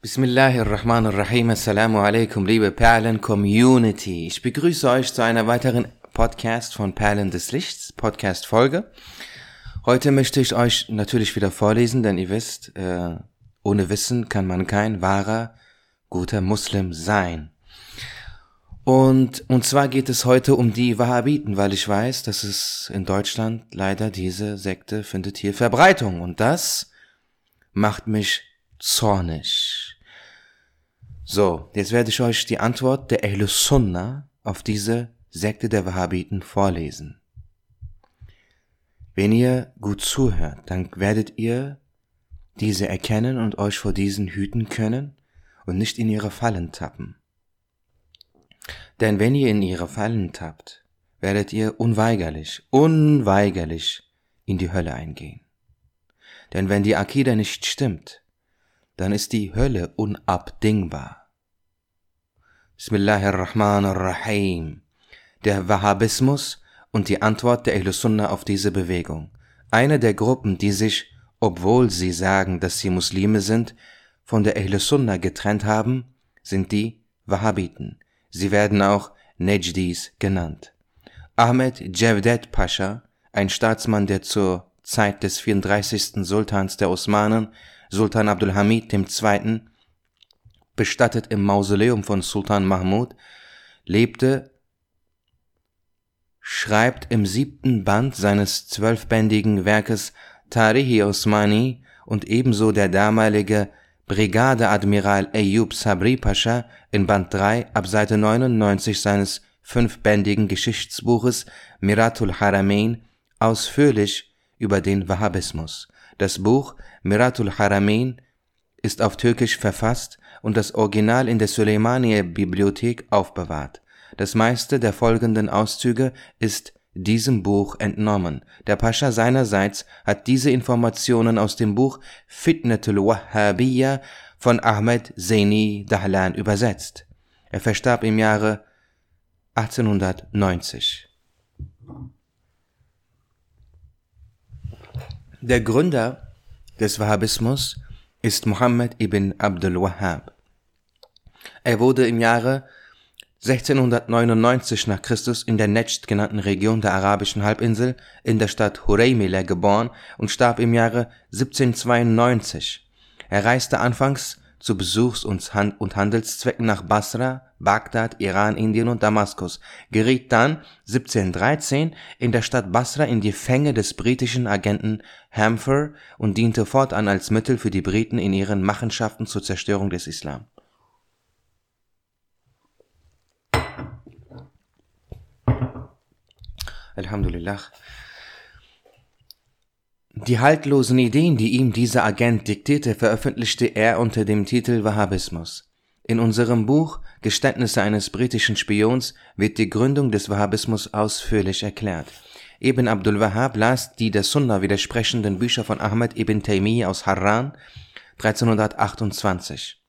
Bismillahirrahmanirrahim. Assalamu alaikum, liebe Perlen-Community. Ich begrüße euch zu einer weiteren Podcast von Perlen des Lichts, Podcast-Folge. Heute möchte ich euch natürlich wieder vorlesen, denn ihr wisst, äh, ohne Wissen kann man kein wahrer, guter Muslim sein. Und, und zwar geht es heute um die Wahhabiten, weil ich weiß, dass es in Deutschland leider diese Sekte findet hier Verbreitung. Und das macht mich zornig. So, jetzt werde ich euch die Antwort der Ahl Sunnah auf diese Sekte der Wahhabiten vorlesen. Wenn ihr gut zuhört, dann werdet ihr diese erkennen und euch vor diesen hüten können und nicht in ihre Fallen tappen. Denn wenn ihr in ihre Fallen tappt, werdet ihr unweigerlich, unweigerlich in die Hölle eingehen. Denn wenn die Akida nicht stimmt, dann ist die Hölle unabdingbar. Bismillahirrahmanirrahim. Der Wahhabismus und die Antwort der Ahl-Sunnah auf diese Bewegung. Eine der Gruppen, die sich, obwohl sie sagen, dass sie Muslime sind, von der Ahl-Sunnah getrennt haben, sind die Wahhabiten. Sie werden auch Nejdis genannt. Ahmed Javdet Pascha, ein Staatsmann, der zur Zeit des 34. Sultans der Osmanen Sultan Abdul Hamid II., bestattet im Mausoleum von Sultan Mahmud, lebte, schreibt im siebten Band seines zwölfbändigen Werkes Tarihi Osmani und ebenso der damalige Brigadeadmiral Ayub Sabri Pascha in Band 3 ab Seite 99 seines fünfbändigen Geschichtsbuches Miratul Haramein ausführlich über den Wahhabismus. Das Buch Miratul Haramein ist auf Türkisch verfasst und das Original in der Suleimaniye Bibliothek aufbewahrt. Das meiste der folgenden Auszüge ist diesem Buch entnommen. Der Pascha seinerseits hat diese Informationen aus dem Buch Fitnatul Wahhabiyya von Ahmed Zaini Dahlan übersetzt. Er verstarb im Jahre 1890. Der Gründer des Wahhabismus ist Muhammad ibn Abdul Wahhab. Er wurde im Jahre 1699 nach Christus in der Nejd genannten Region der arabischen Halbinsel in der Stadt Hureymila geboren und starb im Jahre 1792. Er reiste anfangs zu Besuchs- und Handelszwecken nach Basra, Bagdad, Iran, Indien und Damaskus, geriet dann 1713 in der Stadt Basra in die Fänge des britischen Agenten Hamfer und diente fortan als Mittel für die Briten in ihren Machenschaften zur Zerstörung des Islam. Alhamdulillah. Die haltlosen Ideen, die ihm dieser Agent diktierte, veröffentlichte er unter dem Titel Wahhabismus. In unserem Buch Geständnisse eines britischen Spions wird die Gründung des Wahhabismus ausführlich erklärt. Ibn Abdul Wahhab las die der Sunna widersprechenden Bücher von Ahmed ibn Taymiyyah aus Harran 1328.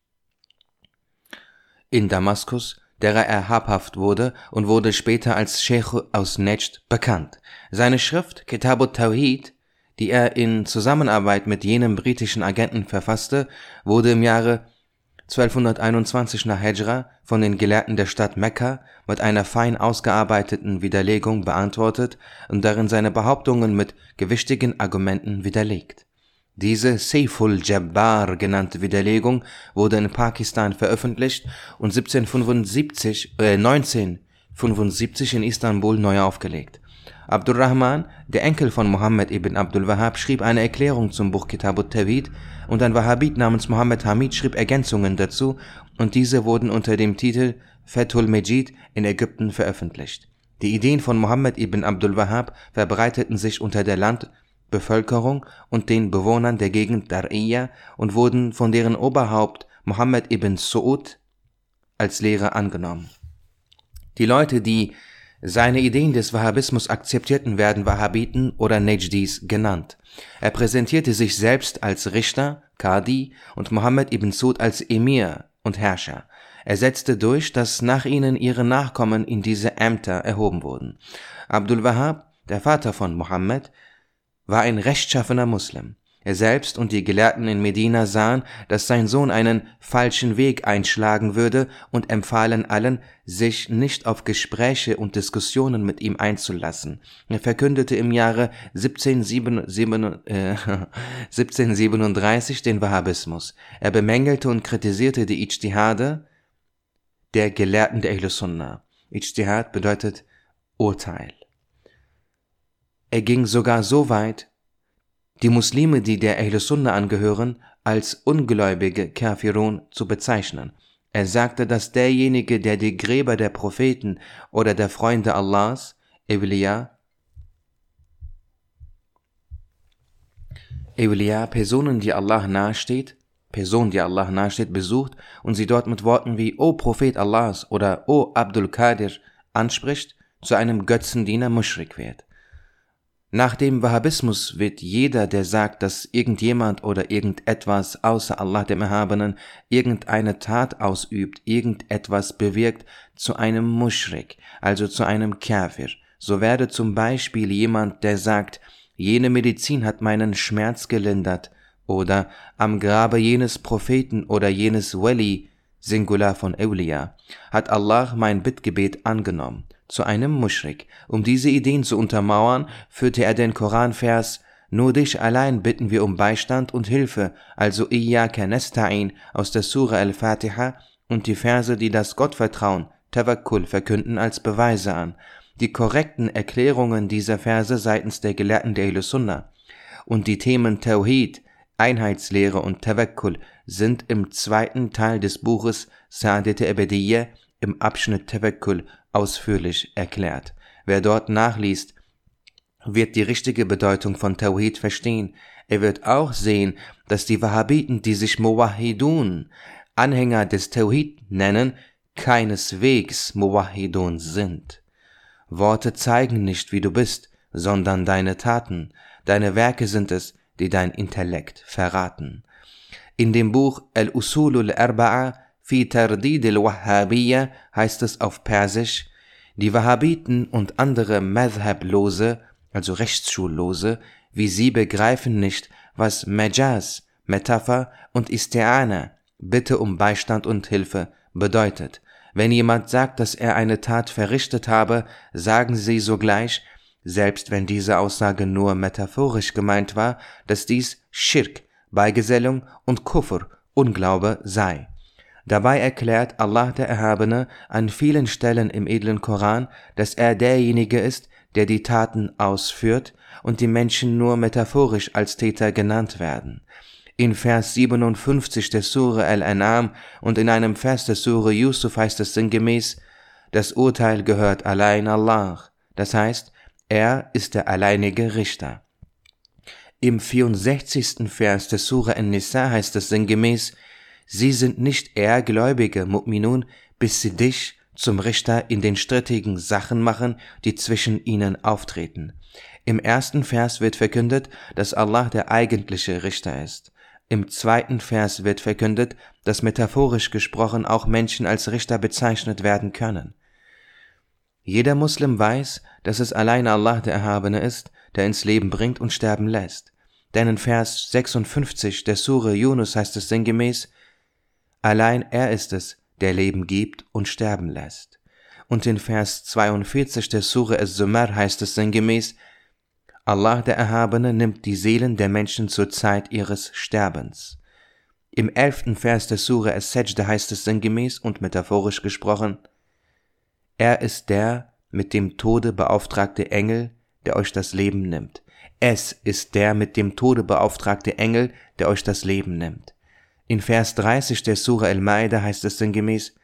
In Damaskus, derer er habhaft wurde und wurde später als Sheikh aus Nejd bekannt. Seine Schrift Kitab Tawhid die er in Zusammenarbeit mit jenem britischen Agenten verfasste, wurde im Jahre 1221 nach Hejra von den Gelehrten der Stadt Mekka mit einer fein ausgearbeiteten Widerlegung beantwortet und darin seine Behauptungen mit gewichtigen Argumenten widerlegt. Diese Seiful Jabbar genannte Widerlegung wurde in Pakistan veröffentlicht und 1775, äh, 1975 in Istanbul neu aufgelegt. Abdurrahman, der Enkel von Muhammad ibn Abdul Wahhab, schrieb eine Erklärung zum Buch Kitabut Tawhid und ein Wahhabit namens Muhammad Hamid schrieb Ergänzungen dazu und diese wurden unter dem Titel Fethul Mejid in Ägypten veröffentlicht. Die Ideen von Muhammad ibn Abdul Wahhab verbreiteten sich unter der Landbevölkerung und den Bewohnern der Gegend Dar'iyya und wurden von deren Oberhaupt Muhammad ibn Su'ud als Lehrer angenommen. Die Leute, die seine Ideen des Wahhabismus akzeptierten werden Wahhabiten oder Najdis genannt. Er präsentierte sich selbst als Richter, Qadi und Mohammed ibn Sud als Emir und Herrscher. Er setzte durch, dass nach ihnen ihre Nachkommen in diese Ämter erhoben wurden. Abdul Wahhab, der Vater von Mohammed, war ein rechtschaffener Muslim. Er selbst und die Gelehrten in Medina sahen, dass sein Sohn einen falschen Weg einschlagen würde und empfahlen allen, sich nicht auf Gespräche und Diskussionen mit ihm einzulassen. Er verkündete im Jahre 1737 äh, den Wahhabismus. Er bemängelte und kritisierte die Ijtihade der Gelehrten der Ahl-Sunnah. Ijtihad bedeutet Urteil. Er ging sogar so weit, die Muslime, die der Ahl Sunnah angehören, als ungläubige Kafirun zu bezeichnen. Er sagte, dass derjenige, der die Gräber der Propheten oder der Freunde Allahs, Evliya, Evliya, Personen, die Allah nahesteht, Person, die Allah nahesteht, besucht und sie dort mit Worten wie O Prophet Allahs oder O Abdul Qadir anspricht, zu einem Götzendiener Muschrik wird. Nach dem Wahhabismus wird jeder, der sagt, dass irgendjemand oder irgendetwas außer Allah dem Erhabenen irgendeine Tat ausübt, irgendetwas bewirkt, zu einem Muschrik, also zu einem Kafir. So werde zum Beispiel jemand, der sagt, jene Medizin hat meinen Schmerz gelindert, oder am Grabe jenes Propheten oder jenes Wali, Singular von Eulia, hat Allah mein Bittgebet angenommen zu einem Muschrik. Um diese Ideen zu untermauern, führte er den Koranvers Nur dich allein bitten wir um Beistand und Hilfe, also Iyaka nasta'in aus der Sura al-Fatiha und die Verse, die das Gottvertrauen, Tawakkul, verkünden als Beweise an. Die korrekten Erklärungen dieser Verse seitens der Gelehrten der Sunnah und die Themen Tawhid, Einheitslehre und Tawakkul sind im zweiten Teil des Buches Sa'adet Ebediyya im Abschnitt Tawakkul ausführlich erklärt. Wer dort nachliest, wird die richtige Bedeutung von Tawhid verstehen. Er wird auch sehen, dass die Wahhabiten, die sich Muwahidun, Anhänger des Tawhid nennen, keineswegs Muwahidun sind. Worte zeigen nicht, wie du bist, sondern deine Taten. Deine Werke sind es, die dein Intellekt verraten. In dem Buch Al-Usulul Arba'a Fi Tardid al-Wahhabiyya heißt es auf Persisch, die Wahhabiten und andere Madhab-Lose, also Rechtsschullose, wie sie begreifen nicht, was Majaz, Metapher und Isti'ana, Bitte um Beistand und Hilfe, bedeutet. Wenn jemand sagt, dass er eine Tat verrichtet habe, sagen sie sogleich, selbst wenn diese Aussage nur metaphorisch gemeint war, dass dies Schirk, Beigesellung und Kufr, Unglaube sei. Dabei erklärt Allah der Erhabene an vielen Stellen im edlen Koran, dass er derjenige ist, der die Taten ausführt und die Menschen nur metaphorisch als Täter genannt werden. In Vers 57 der Sure Al-An'am und in einem Vers der Sure Yusuf heißt es sinngemäß, das Urteil gehört allein Allah. Das heißt, er ist der alleinige Richter. Im 64. Vers der Sure An-Nisa heißt es sinngemäß, Sie sind nicht eher Gläubige, Mu'minun, bis sie dich zum Richter in den strittigen Sachen machen, die zwischen ihnen auftreten. Im ersten Vers wird verkündet, dass Allah der eigentliche Richter ist. Im zweiten Vers wird verkündet, dass metaphorisch gesprochen auch Menschen als Richter bezeichnet werden können. Jeder Muslim weiß, dass es allein Allah der Erhabene ist, der ins Leben bringt und sterben lässt. Denn in Vers 56 der Sure Yunus heißt es sinngemäß, Allein er ist es, der Leben gibt und sterben lässt. Und in Vers 42 der Sure Es-Zumar heißt es sinngemäß, Allah der Erhabene nimmt die Seelen der Menschen zur Zeit ihres Sterbens. Im elften Vers der Sure Es-Sajda heißt es sinngemäß und metaphorisch gesprochen, er ist der mit dem Tode beauftragte Engel, der euch das Leben nimmt. Es ist der mit dem Tode beauftragte Engel, der euch das Leben nimmt. In Vers 30 der Sura al-Ma'idah heißt es sinngemäß,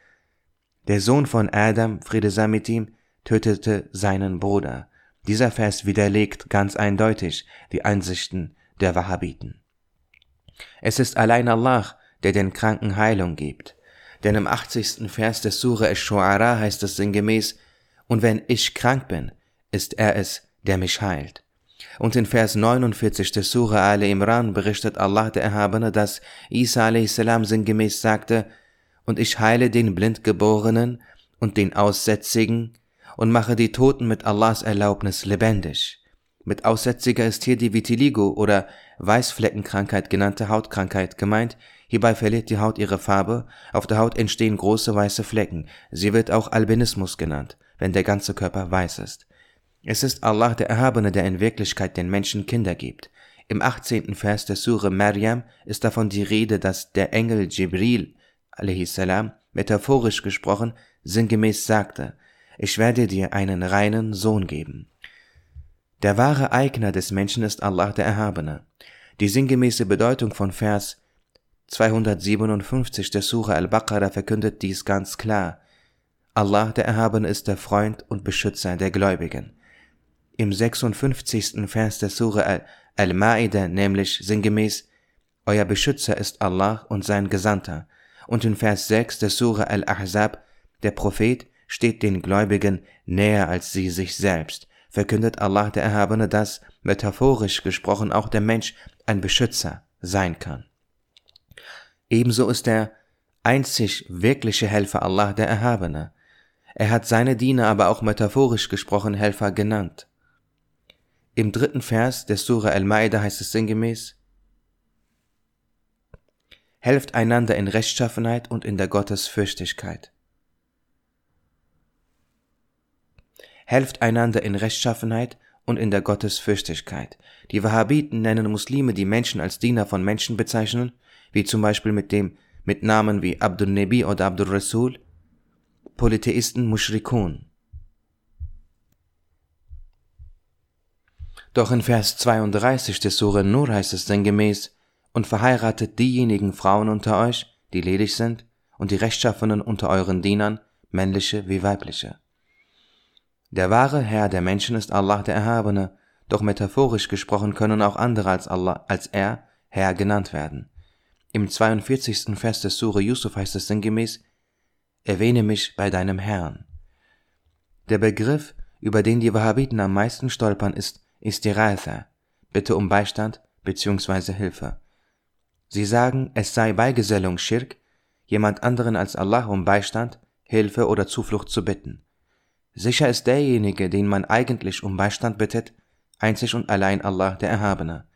der Sohn von Adam, Friede sei mit ihm, tötete seinen Bruder. Dieser Vers widerlegt ganz eindeutig die Ansichten der Wahhabiten. Es ist allein Allah, der den Kranken Heilung gibt. Denn im 80. Vers der Sura al-Shu'ara heißt es sinngemäß, und wenn ich krank bin, ist er es, der mich heilt. Und in Vers 49 der Surah Al Imran berichtet Allah der Erhabene, dass Isa a.s. sinngemäß sagte, und ich heile den Blindgeborenen und den Aussätzigen und mache die Toten mit Allahs Erlaubnis lebendig. Mit Aussätziger ist hier die Vitiligo oder Weißfleckenkrankheit genannte Hautkrankheit gemeint, hierbei verliert die Haut ihre Farbe, auf der Haut entstehen große weiße Flecken, sie wird auch Albinismus genannt, wenn der ganze Körper weiß ist. Es ist Allah der Erhabene, der in Wirklichkeit den Menschen Kinder gibt. Im 18. Vers der Sure Maryam ist davon die Rede, dass der Engel Jibril a.s. metaphorisch gesprochen sinngemäß sagte, ich werde dir einen reinen Sohn geben. Der wahre Eigner des Menschen ist Allah der Erhabene. Die sinngemäße Bedeutung von Vers 257 der Sura al-Baqarah verkündet dies ganz klar. Allah der Erhabene ist der Freund und Beschützer der Gläubigen. Im 56. Vers der Sura al-Ma'idah nämlich sinngemäß, Euer Beschützer ist Allah und sein Gesandter. Und in Vers 6 der Sura al-Ahzab, der Prophet steht den Gläubigen näher als sie sich selbst verkündet Allah der Erhabene, dass, metaphorisch gesprochen, auch der Mensch ein Beschützer sein kann. Ebenso ist der einzig wirkliche Helfer Allah der Erhabene. Er hat seine Diener aber auch metaphorisch gesprochen Helfer genannt. Im dritten Vers der Surah Al-Ma'idah heißt es sinngemäß, Helft einander in Rechtschaffenheit und in der Gottesfürchtigkeit. helft einander in Rechtschaffenheit und in der Gottesfürchtigkeit. Die Wahhabiten nennen Muslime, die Menschen als Diener von Menschen bezeichnen, wie zum Beispiel mit dem mit Namen wie Abdul Nebi oder Abdul Rasul, Polytheisten Mushrikun. Doch in Vers 32 des Surah Nur heißt es sinngemäß, und verheiratet diejenigen Frauen unter euch, die ledig sind, und die Rechtschaffenen unter euren Dienern, männliche wie weibliche. Der wahre Herr der Menschen ist Allah der Erhabene, doch metaphorisch gesprochen können auch andere als Allah, als er, Herr genannt werden. Im 42. Vers des Sure Yusuf heißt es sinngemäß, Erwähne mich bei deinem Herrn. Der Begriff, über den die Wahhabiten am meisten stolpern, ist Istiratha, Bitte um Beistand bzw. Hilfe. Sie sagen, es sei Beigesellung Schirk, jemand anderen als Allah um Beistand, Hilfe oder Zuflucht zu bitten. Sicher ist derjenige, den man eigentlich um Beistand bittet, einzig und allein Allah der Erhabene.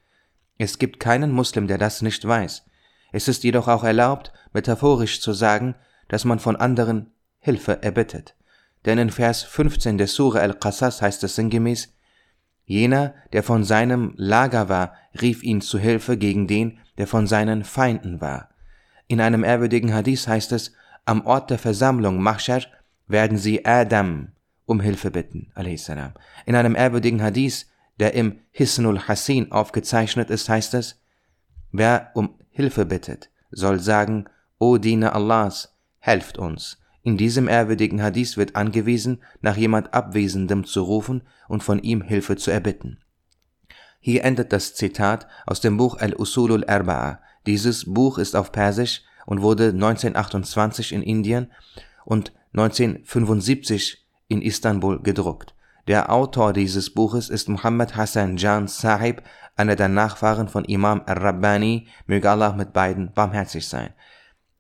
Es gibt keinen Muslim, der das nicht weiß. Es ist jedoch auch erlaubt, metaphorisch zu sagen, dass man von anderen Hilfe erbittet. Denn in Vers 15 der Sure Al-Qasas heißt es sinngemäß, Jener, der von seinem Lager war, rief ihn zu Hilfe gegen den, der von seinen Feinden war. In einem ehrwürdigen Hadith heißt es, am Ort der Versammlung Mahshar werden sie Adam, um Hilfe bitten. In einem ehrwürdigen Hadith, der im Hisnul Hasin aufgezeichnet ist, heißt es, wer um Hilfe bittet, soll sagen, O Diener Allahs, helft uns. In diesem ehrwürdigen Hadith wird angewiesen, nach jemand Abwesendem zu rufen und von ihm Hilfe zu erbitten. Hier endet das Zitat aus dem Buch Al-Usulul Arba'a. Dieses Buch ist auf Persisch und wurde 1928 in Indien und 1975 in Istanbul gedruckt. Der Autor dieses Buches ist Muhammad Hassan Jan Sahib, einer der Nachfahren von Imam al-Rabbani, möge Allah mit beiden barmherzig sein.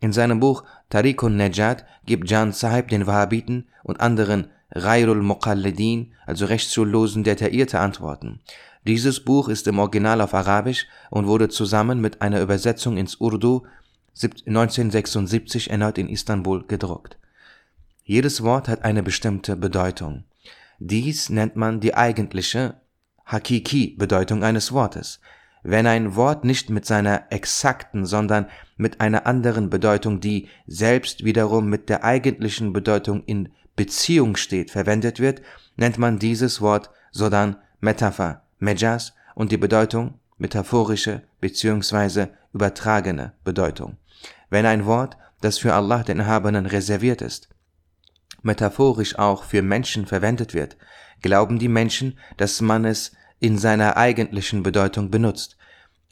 In seinem Buch Tariqun Najat gibt Jan Sahib den Wahhabiten und anderen Ghairul Muqallidin, also Rechtsschullosen, detaillierte Antworten. Dieses Buch ist im Original auf Arabisch und wurde zusammen mit einer Übersetzung ins Urdu 1976 erneut in Istanbul gedruckt. Jedes Wort hat eine bestimmte Bedeutung. Dies nennt man die eigentliche Hakiki-Bedeutung eines Wortes. Wenn ein Wort nicht mit seiner exakten, sondern mit einer anderen Bedeutung, die selbst wiederum mit der eigentlichen Bedeutung in Beziehung steht, verwendet wird, nennt man dieses Wort sodann Metapher, Mejas und die Bedeutung metaphorische bzw. übertragene Bedeutung. Wenn ein Wort, das für Allah den Erhabenen reserviert ist, metaphorisch auch für Menschen verwendet wird, glauben die Menschen, dass man es in seiner eigentlichen Bedeutung benutzt.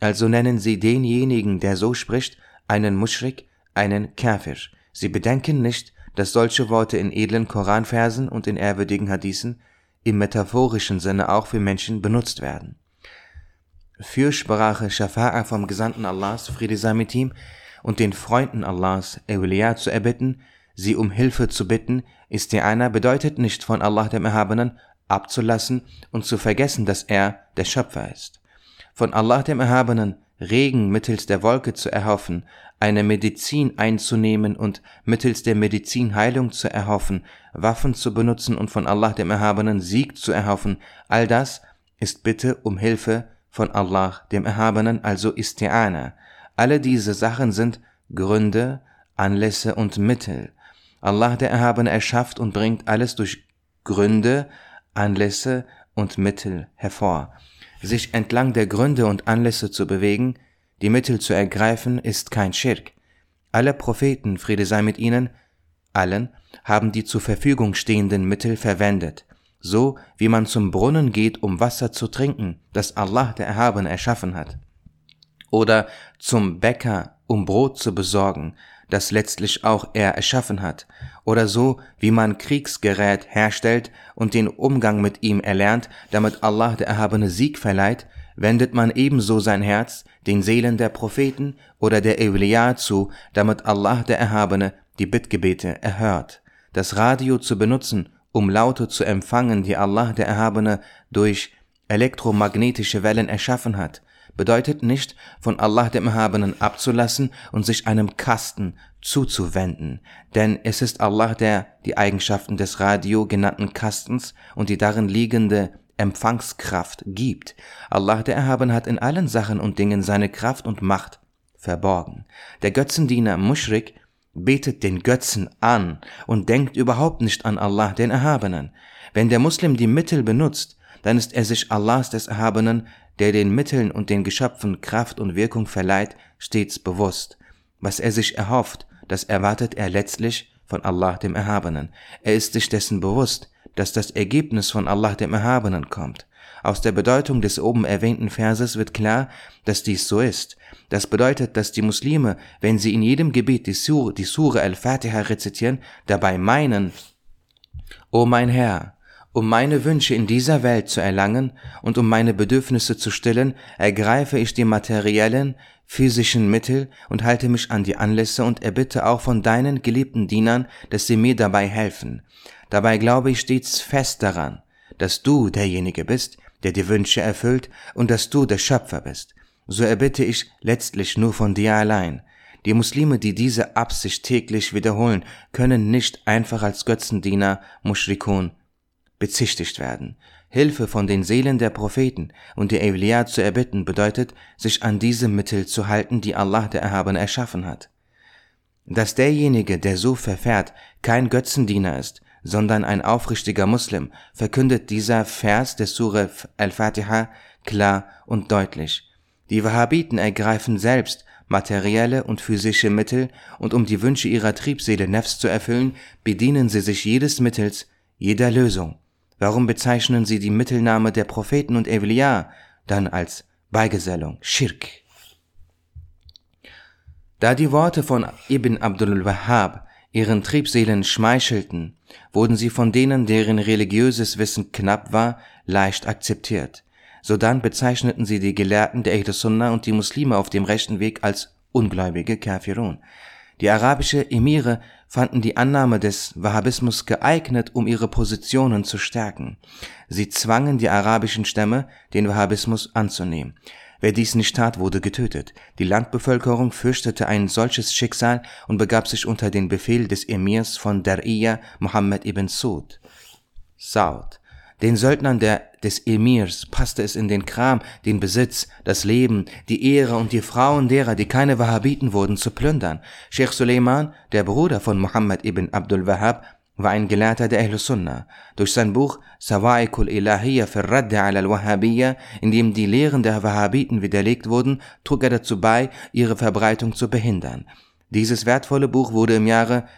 Also nennen sie denjenigen, der so spricht, einen Muschrik, einen Kafir. Sie bedenken nicht, dass solche Worte in edlen Koranversen und in ehrwürdigen Hadithen im metaphorischen Sinne auch für Menschen benutzt werden. Fürsprache Shafa'a vom Gesandten Allahs, Friede sei mit ihm, und den Freunden Allahs, Ewliya zu erbitten, sie um Hilfe zu bitten, Isti'ana bedeutet nicht von Allah dem Erhabenen abzulassen und zu vergessen, dass er der Schöpfer ist. von Allah dem Erhabenen Regen mittels der Wolke zu erhoffen, eine Medizin einzunehmen und mittels der Medizin Heilung zu erhoffen, Waffen zu benutzen und von Allah dem Erhabenen Sieg zu erhoffen, all das ist Bitte um Hilfe von Allah dem Erhabenen, also Isti'ana. Alle diese Sachen sind Gründe, Anlässe und Mittel. Allah der Erhabene erschafft und bringt alles durch Gründe, Anlässe und Mittel hervor. Sich entlang der Gründe und Anlässe zu bewegen, die Mittel zu ergreifen, ist kein Schirk. Alle Propheten, Friede sei mit ihnen, allen, haben die zur Verfügung stehenden Mittel verwendet, so wie man zum Brunnen geht, um Wasser zu trinken, das Allah der Erhabene erschaffen hat. Oder zum Bäcker, um Brot zu besorgen, das letztlich auch er erschaffen hat, oder so wie man Kriegsgerät herstellt und den Umgang mit ihm erlernt, damit Allah der Erhabene Sieg verleiht, wendet man ebenso sein Herz den Seelen der Propheten oder der Evliya zu, damit Allah der Erhabene die Bittgebete erhört. Das Radio zu benutzen, um Laute zu empfangen, die Allah der Erhabene durch elektromagnetische Wellen erschaffen hat, bedeutet nicht, von Allah dem Erhabenen abzulassen und sich einem Kasten zuzuwenden, denn es ist Allah, der die Eigenschaften des Radio genannten Kastens und die darin liegende Empfangskraft gibt. Allah der Erhabene hat in allen Sachen und Dingen seine Kraft und Macht verborgen. Der Götzendiener Mushrik betet den Götzen an und denkt überhaupt nicht an Allah den Erhabenen. Wenn der Muslim die Mittel benutzt, dann ist er sich Allahs des Erhabenen der den Mitteln und den Geschöpfen Kraft und Wirkung verleiht, stets bewusst. Was er sich erhofft, das erwartet er letztlich von Allah dem Erhabenen. Er ist sich dessen bewusst, dass das Ergebnis von Allah dem Erhabenen kommt. Aus der Bedeutung des oben erwähnten Verses wird klar, dass dies so ist. Das bedeutet, dass die Muslime, wenn sie in jedem Gebet die Surah, die Surah al-Fatiha rezitieren, dabei meinen, O mein Herr, um meine Wünsche in dieser Welt zu erlangen und um meine Bedürfnisse zu stillen, ergreife ich die materiellen, physischen Mittel und halte mich an die Anlässe und erbitte auch von deinen geliebten Dienern, dass sie mir dabei helfen. Dabei glaube ich stets fest daran, dass du derjenige bist, der die Wünsche erfüllt und dass du der Schöpfer bist. So erbitte ich letztlich nur von dir allein. Die Muslime, die diese Absicht täglich wiederholen, können nicht einfach als Götzendiener, Mushrikun bezichtigt werden. Hilfe von den Seelen der Propheten und der Evliya zu erbitten bedeutet, sich an diese Mittel zu halten, die Allah der Erhabene erschaffen hat. Dass derjenige, der so verfährt, kein Götzendiener ist, sondern ein aufrichtiger Muslim, verkündet dieser Vers des Surah al-Fatiha klar und deutlich. Die Wahhabiten ergreifen selbst materielle und physische Mittel, und um die Wünsche ihrer Triebseele Nefs zu erfüllen, bedienen sie sich jedes Mittels, jeder Lösung. Warum bezeichnen sie die Mittelnahme der Propheten und Evliya dann als Beigesellung, Schirk? Da die Worte von Ibn Abdul Wahhab ihren Triebseelen schmeichelten, wurden sie von denen, deren religiöses Wissen knapp war, leicht akzeptiert. Sodann bezeichneten sie die Gelehrten der Ahl Sunnah und die Muslime auf dem rechten Weg als ungläubige Kafirun. Die arabische Emire fanden die Annahme des Wahhabismus geeignet, um ihre Positionen zu stärken. Sie zwangen die arabischen Stämme, den Wahhabismus anzunehmen. Wer dies nicht tat, wurde getötet. Die Landbevölkerung fürchtete ein solches Schicksal und begab sich unter den Befehl des Emirs von Dar'iyya Muhammad ibn Sud. Saud den Söldnern der, des Emirs passte es in den Kram, den Besitz, das Leben, die Ehre und die Frauen derer, die keine Wahhabiten wurden, zu plündern. Sheikh Suleiman, der Bruder von Muhammad ibn Abdul Wahhab, war ein Gelehrter der Ahl Sunnah. Durch sein Buch Sawaikul Ilahiyya für Radde al-Wahhabiyya, in dem die Lehren der Wahhabiten widerlegt wurden, trug er dazu bei, ihre Verbreitung zu behindern. Dieses wertvolle Buch wurde im Jahre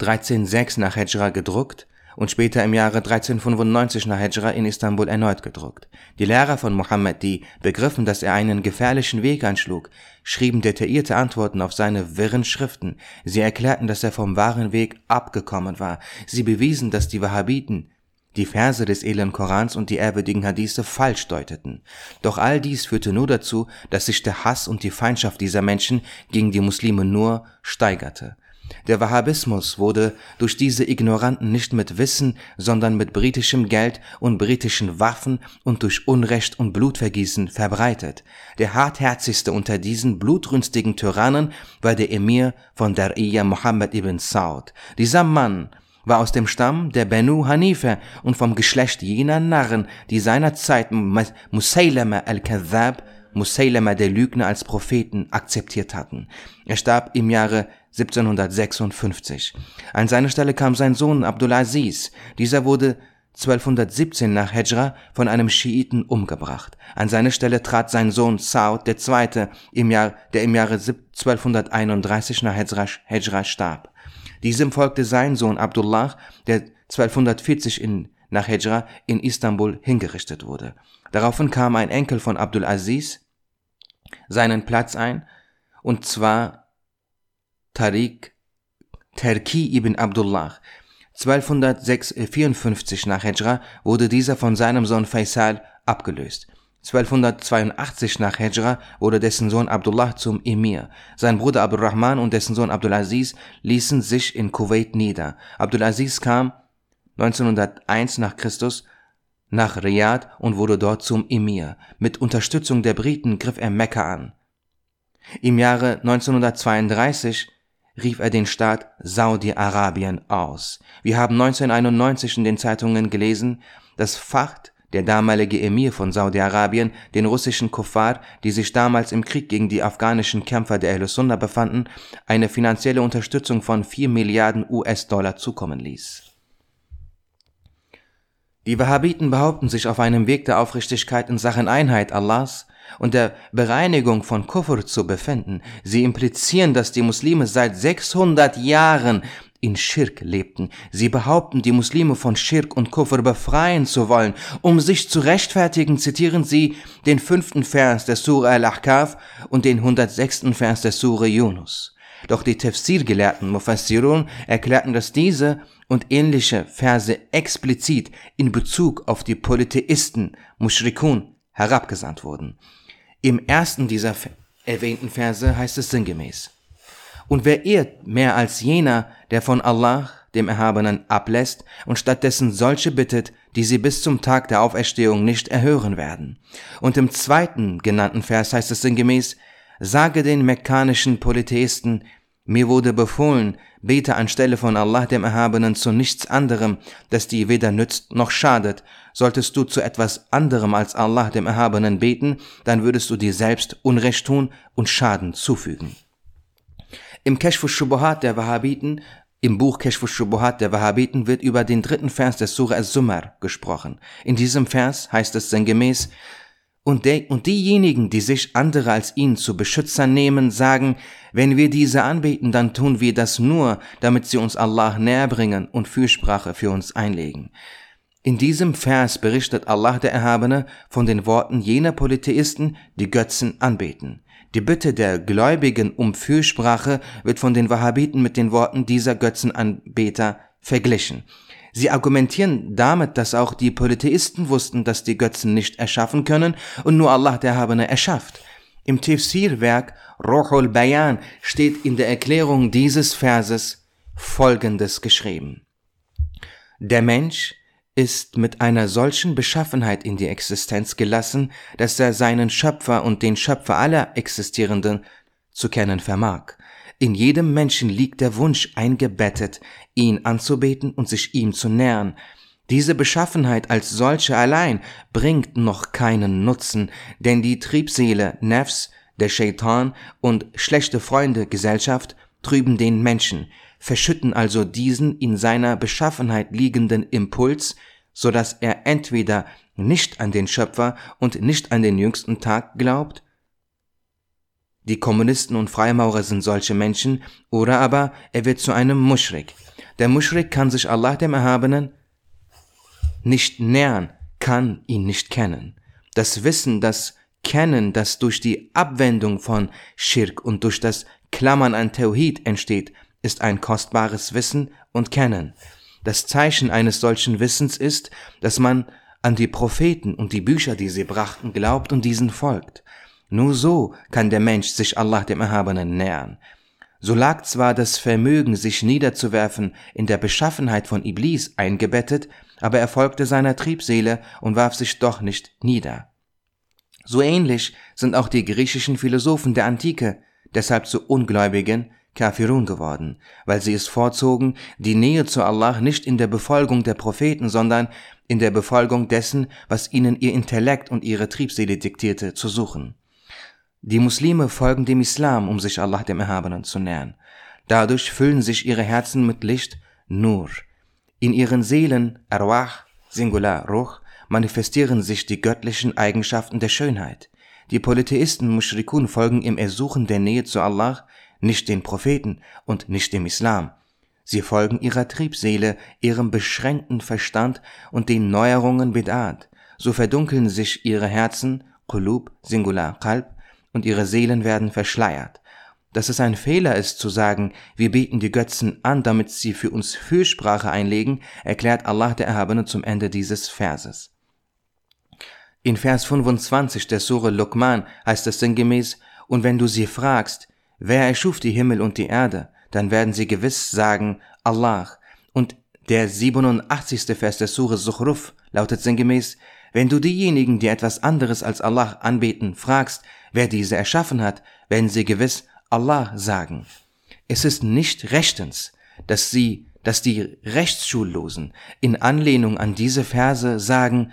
1306 nach Hijra gedruckt und später im Jahre 1395 nach Hijra in Istanbul erneut gedruckt. Die Lehrer von Mohammed, die begriffen, dass er einen gefährlichen Weg einschlug, schrieben detaillierte Antworten auf seine wirren Schriften. Sie erklärten, dass er vom wahren Weg abgekommen war. Sie bewiesen, dass die Wahhabiten die Verse des edlen Korans und die ehrwürdigen Hadithe falsch deuteten. Doch all dies führte nur dazu, dass sich der Hass und die Feindschaft dieser Menschen gegen die Muslime nur steigerte. Der Wahhabismus wurde durch diese Ignoranten nicht mit Wissen, sondern mit britischem Geld und britischen Waffen und durch Unrecht und Blutvergießen verbreitet. Der hartherzigste unter diesen blutrünstigen Tyrannen war der Emir von Dar'iyya Muhammad ibn Saud. Dieser Mann war aus dem Stamm der Benu Hanife und vom Geschlecht jener Narren, die seinerzeit Musaylama al-Kadhab Musaylama der Lügner als Propheten akzeptiert hatten. Er starb im Jahre 1756. An seine Stelle kam sein Sohn Abdulaziz. Dieser wurde 1217 nach Hejra von einem Schiiten umgebracht. An seine Stelle trat sein Sohn Saud II. Der im Jahre 1231 nach Hejra, Hejra starb. Diesem folgte sein Sohn Abdullah, der 1240 in, nach Hejra in Istanbul hingerichtet wurde. Daraufhin kam ein Enkel von Abdul Aziz, seinen Platz ein, und zwar Tariq Terki ibn Abdullah. 1254 nach Hijra wurde dieser von seinem Sohn Faisal abgelöst. 1282 nach Hijra wurde dessen Sohn Abdullah zum Emir. Sein Bruder Abdurrahman und dessen Sohn Abdulaziz ließen sich in Kuwait nieder. Abdulaziz kam 1901 nach Christus nach Riyadh und wurde dort zum Emir. Mit Unterstützung der Briten griff er Mekka an. Im Jahre 1932 rief er den Staat Saudi-Arabien aus. Wir haben 1991 in den Zeitungen gelesen, dass Fahd, der damalige Emir von Saudi-Arabien, den russischen Kuffar, die sich damals im Krieg gegen die afghanischen Kämpfer der Ahl-Sunna befanden, eine finanzielle Unterstützung von 4 Milliarden US-Dollar zukommen ließ. Die Wahhabiten behaupten sich auf einem Weg der Aufrichtigkeit in Sachen Einheit Allahs und der Bereinigung von Kufr zu befinden. Sie implizieren, dass die Muslime seit 600 Jahren in Schirk lebten. Sie behaupten, die Muslime von Schirk und Kufr befreien zu wollen. Um sich zu rechtfertigen, zitieren sie den fünften Vers der Surah Al-Ahkaf und den 106. Vers der Surah Yunus. Doch die Tafsir-Gelehrten Mufassirun erklärten, dass diese und ähnliche Verse explizit in Bezug auf die Polytheisten, Mushrikun, herabgesandt wurden. Im ersten dieser erwähnten Verse heißt es sinngemäß, Und wer irrt mehr als jener, der von Allah, dem Erhabenen, ablässt und stattdessen solche bittet, die sie bis zum Tag der Auferstehung nicht erhören werden. Und im zweiten genannten Vers heißt es sinngemäß, Sage den mekkanischen Polytheisten, mir wurde befohlen, bete anstelle von Allah dem Erhabenen zu nichts anderem, das dir weder nützt noch schadet. Solltest du zu etwas anderem als Allah dem Erhabenen beten, dann würdest du dir selbst Unrecht tun und Schaden zufügen. Im Keshfu Shubuhat der Wahhabiten, im Buch Keshfu Shubuhat der Wahhabiten wird über den dritten Vers des Surah As-Zumar gesprochen. In diesem Vers heißt es sinngemäß, und, de, und diejenigen, die sich andere als ihn zu Beschützern nehmen, sagen, wenn wir diese anbeten, dann tun wir das nur, damit sie uns Allah näher bringen und Fürsprache für uns einlegen. In diesem Vers berichtet Allah der Erhabene von den Worten jener Polytheisten, die Götzen anbeten. Die Bitte der Gläubigen um Fürsprache wird von den Wahhabiten mit den Worten dieser Götzenanbeter verglichen. Sie argumentieren damit, dass auch die Polytheisten wussten, dass die Götzen nicht erschaffen können und nur Allah der Erhabene erschafft. Im Tafsir-Werk Ruhul Bayan steht in der Erklärung dieses Verses Folgendes geschrieben. Der Mensch ist mit einer solchen Beschaffenheit in die Existenz gelassen, dass er seinen Schöpfer und den Schöpfer aller Existierenden zu kennen vermag. In jedem Menschen liegt der Wunsch eingebettet, ihn anzubeten und sich ihm zu nähern. Diese Beschaffenheit als solche allein bringt noch keinen Nutzen, denn die Triebseele, Nefs, der Shaitan und schlechte Freunde, Gesellschaft trüben den Menschen, verschütten also diesen in seiner Beschaffenheit liegenden Impuls, so dass er entweder nicht an den Schöpfer und nicht an den jüngsten Tag glaubt, die Kommunisten und Freimaurer sind solche Menschen, oder aber er wird zu einem Muschrik. Der Muschrik kann sich Allah dem Erhabenen nicht nähern, kann ihn nicht kennen. Das Wissen, das Kennen, das durch die Abwendung von Schirk und durch das Klammern an Tawhid entsteht, ist ein kostbares Wissen und Kennen. Das Zeichen eines solchen Wissens ist, dass man an die Propheten und die Bücher, die sie brachten, glaubt und diesen folgt. Nur so kann der Mensch sich Allah dem Erhabenen nähern. So lag zwar das Vermögen, sich niederzuwerfen, in der Beschaffenheit von Iblis eingebettet, aber er folgte seiner Triebseele und warf sich doch nicht nieder. So ähnlich sind auch die griechischen Philosophen der Antike deshalb zu Ungläubigen, Kafirun geworden, weil sie es vorzogen, die Nähe zu Allah nicht in der Befolgung der Propheten, sondern in der Befolgung dessen, was ihnen ihr Intellekt und ihre Triebseele diktierte, zu suchen. Die Muslime folgen dem Islam, um sich Allah dem Erhabenen zu nähern. Dadurch füllen sich ihre Herzen mit Licht, Nur. In ihren Seelen, Arwah, Singular, Ruch, manifestieren sich die göttlichen Eigenschaften der Schönheit. Die Polytheisten Mushrikun folgen im Ersuchen der Nähe zu Allah nicht den Propheten und nicht dem Islam. Sie folgen ihrer Triebseele, ihrem beschränkten Verstand und den Neuerungen Bid'at. So verdunkeln sich ihre Herzen, Qulub, Singular, Qalb, und ihre Seelen werden verschleiert. Dass es ein Fehler ist zu sagen, wir beten die Götzen an, damit sie für uns Fürsprache einlegen, erklärt Allah der Erhabene zum Ende dieses Verses. In Vers 25 der Sure Luqman heißt es sinngemäß, und wenn du sie fragst, wer erschuf die Himmel und die Erde, dann werden sie gewiss sagen, Allah. Und der 87. Vers der Sure Zuhruf lautet sinngemäß, wenn du diejenigen, die etwas anderes als Allah anbeten, fragst, wer diese erschaffen hat, werden sie gewiss Allah sagen. Es ist nicht rechtens, dass sie, dass die Rechtsschullosen in Anlehnung an diese Verse sagen,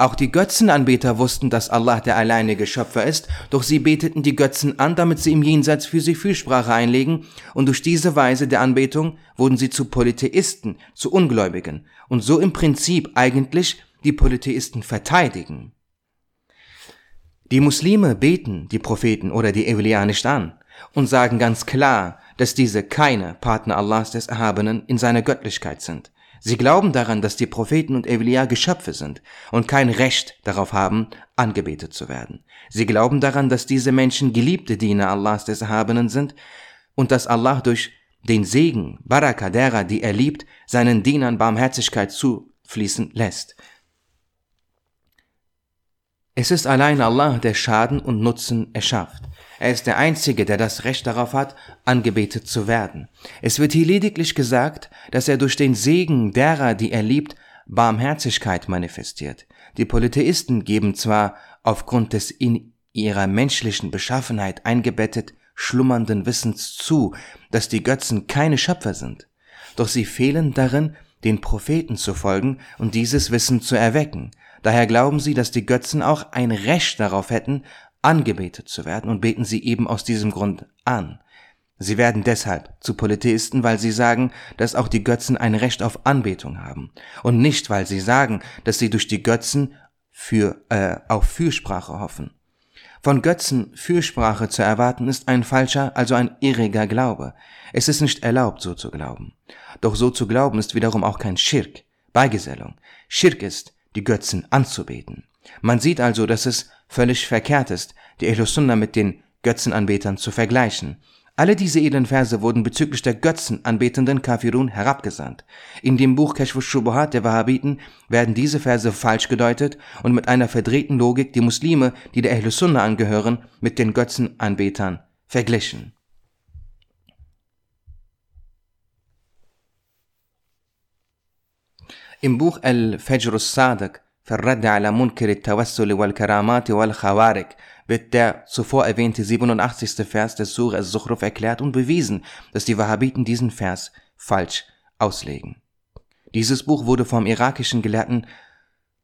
auch die Götzenanbeter wussten, dass Allah der alleinige Schöpfer ist, doch sie beteten die Götzen an, damit sie im Jenseits für sie Fürsprache einlegen, und durch diese Weise der Anbetung wurden sie zu Polytheisten, zu Ungläubigen, und so im Prinzip eigentlich die Polytheisten verteidigen. Die Muslime beten die Propheten oder die Evliya nicht an und sagen ganz klar, dass diese keine Partner Allahs des Erhabenen in seiner Göttlichkeit sind. Sie glauben daran, dass die Propheten und Evliya Geschöpfe sind und kein Recht darauf haben, angebetet zu werden. Sie glauben daran, dass diese Menschen geliebte Diener Allahs des Erhabenen sind und dass Allah durch den Segen, Baraka derer, die er liebt, seinen Dienern Barmherzigkeit zufließen lässt. Es ist allein Allah, der Schaden und Nutzen erschafft. Er ist der Einzige, der das Recht darauf hat, angebetet zu werden. Es wird hier lediglich gesagt, dass er durch den Segen derer, die er liebt, Barmherzigkeit manifestiert. Die Polytheisten geben zwar aufgrund des in ihrer menschlichen Beschaffenheit eingebettet schlummernden Wissens zu, dass die Götzen keine Schöpfer sind, doch sie fehlen darin, den Propheten zu folgen und dieses Wissen zu erwecken. Daher glauben sie, dass die Götzen auch ein Recht darauf hätten, angebetet zu werden und beten sie eben aus diesem Grund an. Sie werden deshalb zu Polytheisten, weil sie sagen, dass auch die Götzen ein Recht auf Anbetung haben und nicht, weil sie sagen, dass sie durch die Götzen für, äh, auf Fürsprache hoffen. Von Götzen Fürsprache zu erwarten ist ein falscher, also ein irriger Glaube. Es ist nicht erlaubt, so zu glauben. Doch so zu glauben ist wiederum auch kein Schirk, Beigesellung. Schirk ist, die Götzen anzubeten. Man sieht also, dass es völlig verkehrt ist, die Ehlussunna mit den Götzenanbetern zu vergleichen. Alle diese edlen Verse wurden bezüglich der götzenanbetenden Kafirun herabgesandt. In dem Buch Kashf Shubuhat der Wahhabiten werden diese Verse falsch gedeutet und mit einer verdrehten Logik die Muslime, die der Ehlussunna angehören, mit den Götzenanbetern verglichen. Im Buch Al-Fajr al-Sadiq في الرد على منكر التوسل والكرامات والخوارق wird der zuvor erwähnte 87. Vers des Surah al-Zukhruf erklärt und bewiesen, dass die Wahhabiten diesen Vers falsch auslegen. Dieses Buch wurde vom irakischen Gelehrten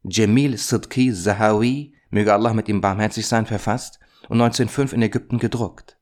Jamil Sidki Zahawi, möge Allah mit ihm barmherzig sein, verfasst und 1905 in Ägypten gedruckt.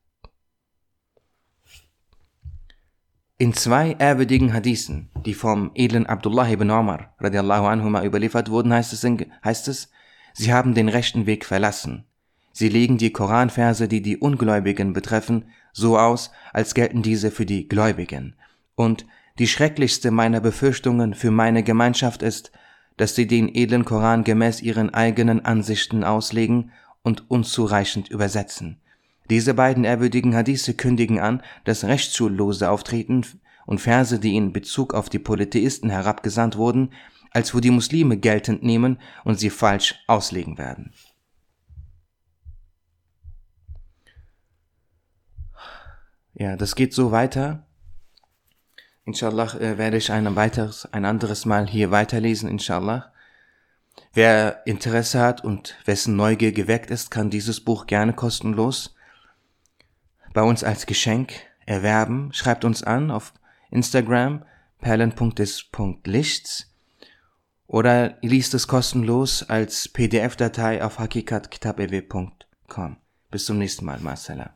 In zwei ehrwürdigen Hadithen, die vom edlen Abdullah ibn Omar radiallahu anhuma überliefert wurden, heißt es, heißt es, sie haben den rechten Weg verlassen. Sie legen die Koranverse, die die Ungläubigen betreffen, so aus, als gelten diese für die Gläubigen. Und die schrecklichste meiner Befürchtungen für meine Gemeinschaft ist, dass sie den edlen Koran gemäß ihren eigenen Ansichten auslegen und unzureichend übersetzen. Diese beiden ehrwürdigen Hadithe kündigen an, dass rechtsschullose Auftreten und Verse, die in Bezug auf die Polytheisten herabgesandt wurden, als für die Muslime geltend nehmen und sie falsch auslegen werden. Ja, das geht so weiter. Inshallah äh, werde ich ein weiteres, ein anderes Mal hier weiterlesen, inshallah. Wer Interesse hat und wessen Neugier geweckt ist, kann dieses Buch gerne kostenlos bei uns als Geschenk erwerben. Schreibt uns an auf Instagram perlen.des.lichts oder liest es kostenlos als PDF-Datei auf hakikatkitabew.com. Bis zum nächsten Mal, Marcella.